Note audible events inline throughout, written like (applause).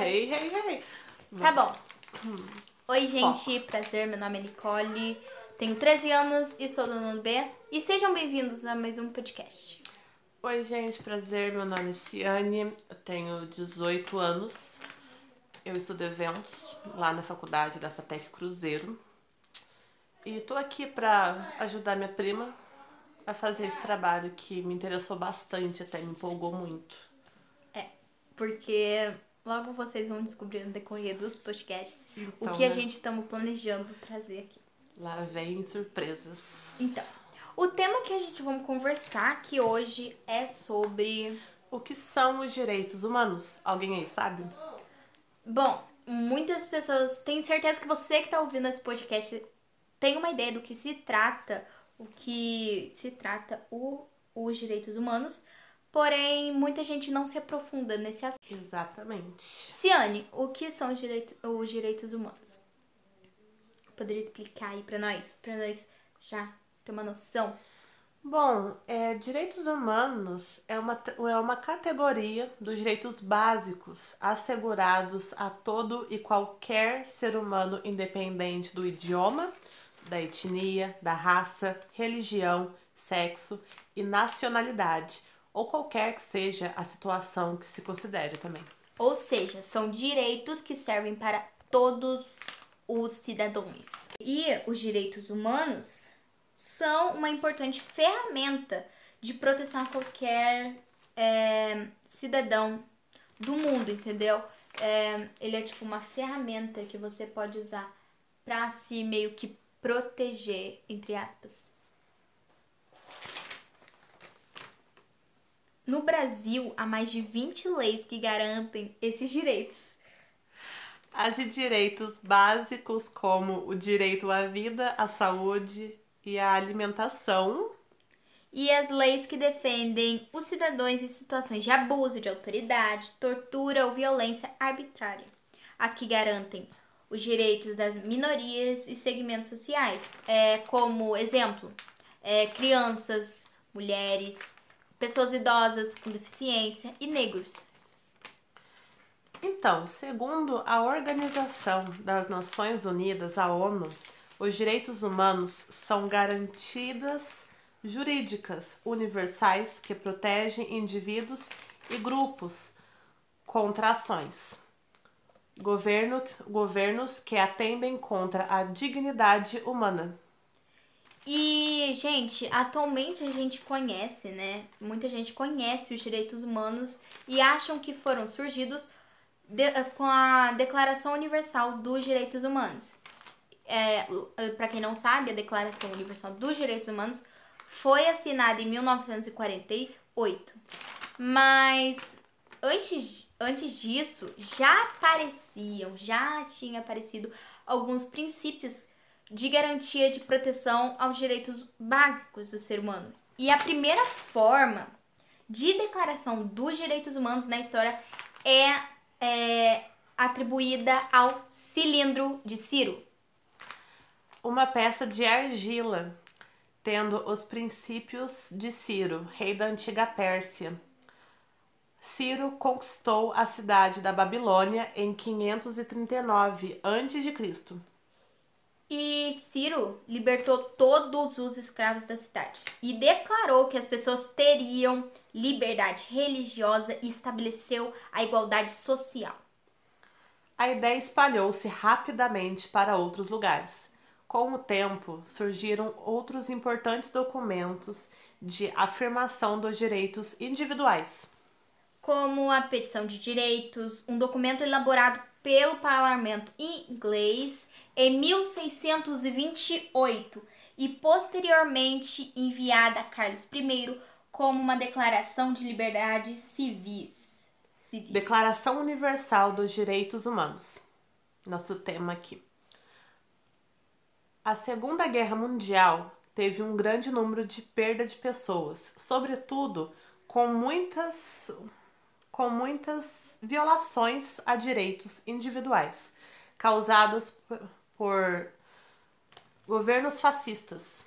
Hey, hey, hey. Tá bom. Oi, gente. Prazer, meu nome é Nicole. Tenho 13 anos e sou do nono B. E sejam bem-vindos a mais um podcast. Oi, gente. Prazer. Meu nome é Ciane. Eu tenho 18 anos. Eu estudo eventos lá na faculdade da FATEC Cruzeiro. E tô aqui pra ajudar minha prima a fazer esse trabalho que me interessou bastante, até me empolgou muito. É, porque logo vocês vão descobrir no decorrer dos podcasts o Então, que a né? gente estamos planejando trazer aqui. Lá vem surpresas. Então, o tema que a gente vamos conversar aqui hoje é sobre. O que são os direitos humanos? Alguém aí sabe? Bom, muitas pessoas. Tenho certeza que você que tá ouvindo esse podcast tem uma ideia do que se trata, o que se trata o, os direitos humanos. Porém, muita gente não se aprofunda nesse assunto. Exatamente. Ciane, o que são os, direito, os direitos humanos? Poderia explicar aí pra nós? Pra nós já ter uma noção? Bom, é, direitos humanos é uma, é uma categoria dos direitos básicos assegurados a todo e qualquer ser humano, independente do idioma, da etnia, da raça, religião, sexo e nacionalidade, ou qualquer que seja a situação que se considere também. Ou seja, são direitos que servem para todos os cidadãos. E os direitos humanos são uma importante ferramenta de proteção a qualquer é, cidadão do mundo, entendeu? É, ele é tipo uma ferramenta que você pode usar para se meio que proteger, entre aspas. No Brasil, há mais de 20 leis que garantem esses direitos. As de direitos básicos, como o direito à vida, à saúde e à alimentação, E as leis que defendem os cidadãos em situações de abuso de autoridade, tortura ou violência arbitrária. As que garantem os direitos das minorias e segmentos sociais, é, como exemplo, é, crianças, mulheres, pessoas idosas com deficiência e negros. Então, segundo a Organização das Nações Unidas, a ONU, os direitos humanos são garantidas jurídicas universais que protegem indivíduos e grupos contra ações. Governo, governos que atendem contra a dignidade humana. E, gente, atualmente a gente conhece, né? Muita gente conhece os direitos humanos e acham que foram surgidos de- com a Declaração Universal dos Direitos Humanos. É, para quem não sabe, a Declaração Universal dos Direitos Humanos foi assinada em 1948. Mas antes, antes disso, já apareciam, já tinha aparecido alguns princípios de garantia de proteção aos direitos básicos do ser humano. E a primeira forma de declaração dos direitos humanos na história é, é atribuída ao cilindro de Ciro. Uma peça de argila, tendo os princípios de Ciro, rei da antiga Pérsia. Ciro conquistou a cidade da Babilônia em 539 a.C. E Ciro libertou todos os escravos da cidade e declarou que as pessoas teriam liberdade religiosa e estabeleceu a igualdade social. A ideia espalhou-se rapidamente para outros lugares. Com o tempo, surgiram outros importantes documentos de afirmação dos direitos individuais. como a Petição de Direitos, um documento elaborado pelo parlamento inglês em 1628 e posteriormente enviada a Carlos I como uma declaração de liberdades civis. civis. Declaração Universal dos Direitos Humanos. Nosso tema aqui. A Segunda Guerra Mundial teve um grande número de perda de pessoas, sobretudo com muitas com muitas violações a direitos individuais, causadas por, governos fascistas.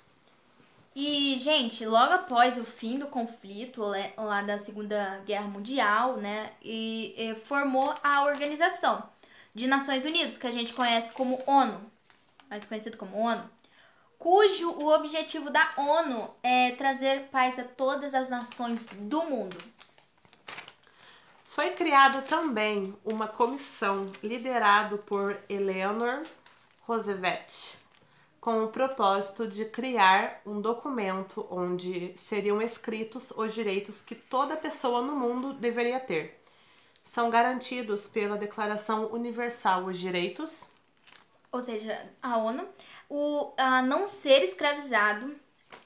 E, gente, logo após o fim do conflito lá da Segunda Guerra Mundial, né, e, e formou a Organização de Nações Unidas, que a gente conhece como ONU, mais conhecido como ONU, cujo o objetivo da ONU é trazer paz a todas as nações do mundo. Foi criada também uma comissão liderada por Eleanor Roosevelt com o propósito de criar um documento onde seriam escritos os direitos que toda pessoa no mundo deveria ter. São garantidos pela Declaração Universal os direitos, ou seja, a ONU, o a não ser escravizado,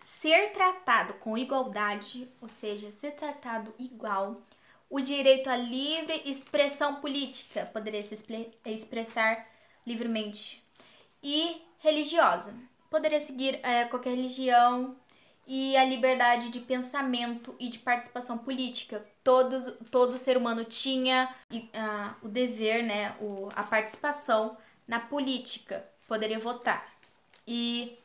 ser tratado com igualdade, ou seja, ser tratado igual, o direito à livre expressão política, poderia se expressar livremente, e religiosa. Poderia seguir é, qualquer religião e a liberdade de pensamento e de participação política. Todos, todo ser humano tinha uh, o dever, né, o, a participação na política, poderia votar. E,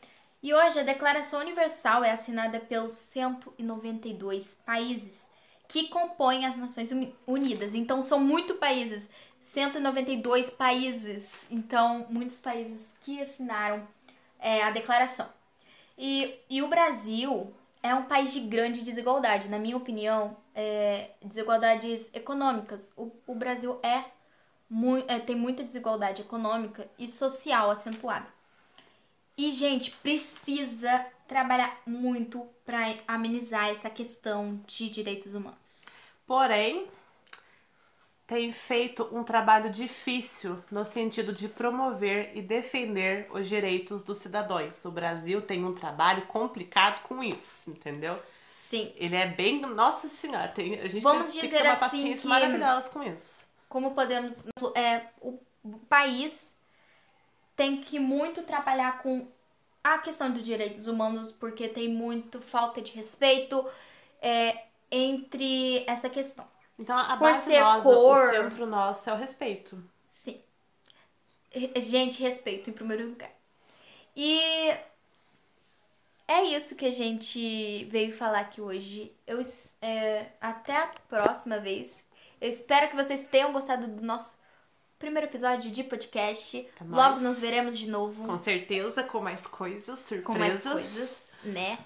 e hoje a Declaração Universal é assinada pelos 192 países que compõem as Nações Unidas. Então são muito países. 192 países, então muitos países que assinaram é, a declaração. E, e o Brasil é um país de grande desigualdade, na minha opinião, é, desigualdades econômicas. O, o Brasil é, é tem muita desigualdade econômica e social acentuada. E, gente, precisa trabalhar muito para amenizar essa questão de direitos humanos. Porém, tem feito um trabalho difícil no sentido de promover e defender os direitos dos cidadãos. O Brasil tem um trabalho complicado com isso, entendeu? Sim. Ele é bem. Nossa Senhora, tem, a gente Vamos tem, dizer tem que ter uma assim paciência que, maravilhosa com isso. Como podemos. É, o país tem que muito trabalhar com a questão dos direitos humanos, porque tem muito falta de respeito é, entre essa questão. Então a base nossa, cor. o centro nosso é o respeito. Sim. Gente, respeito em primeiro lugar. E é isso que a gente veio falar aqui hoje. Eu, é, até a próxima vez. Eu espero que vocês tenham gostado do nosso primeiro episódio de podcast. É Logo nos veremos de novo Com certeza, com mais coisas, surpresas. com mais coisas, né?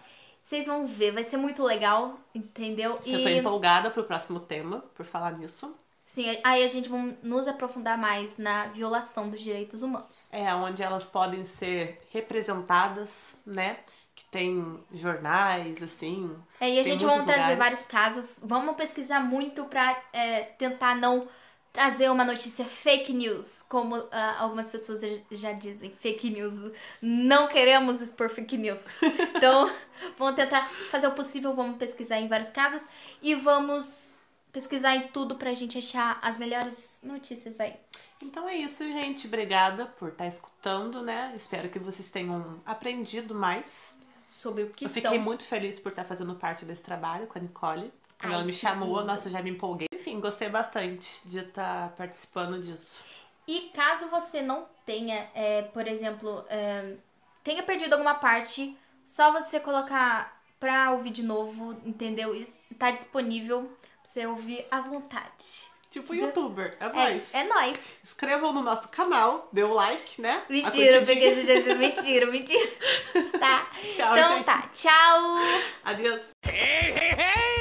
Vocês vão ver, vai ser muito legal, entendeu? Eu tô E empolgada pro próximo tema, por falar nisso. sim, aí a gente vai nos aprofundar mais na violação dos direitos humanos. É onde elas podem ser representadas, né? Que tem jornais, assim. É, e a gente vai trazer vários casos. Vamos pesquisar muito pra é, tentar não trazer uma notícia fake news, como ah, algumas pessoas já- já dizem, fake news. Não queremos expor fake news. (laughs) Então, vamos tentar fazer o possível, vamos pesquisar em vários casos e vamos pesquisar em tudo pra gente achar as melhores notícias aí. Então é isso, gente. Obrigada por estar escutando, né? Espero que vocês tenham aprendido mais. Sobre o que eu fiquei são. muito feliz por estar fazendo parte desse trabalho com a Nicole. Ai, ela me chamou, lindo. nossa, eu já me empolguei. Enfim, gostei bastante de estar participando disso. E caso você não tenha, é, por exemplo, é, tenha perdido alguma parte, só você colocar pra ouvir de novo, entendeu? E tá disponível pra você ouvir à vontade. Tipo Entendeu? youtuber, é É, nóis. é nóis. Inscrevam no nosso canal, dê o like, né? Mentira, eu peguei esse jeito. Mentira, mentira. (laughs) Tá. Tchau, Então gente. tá. Tchau. Adeus. Hey, hey, hey!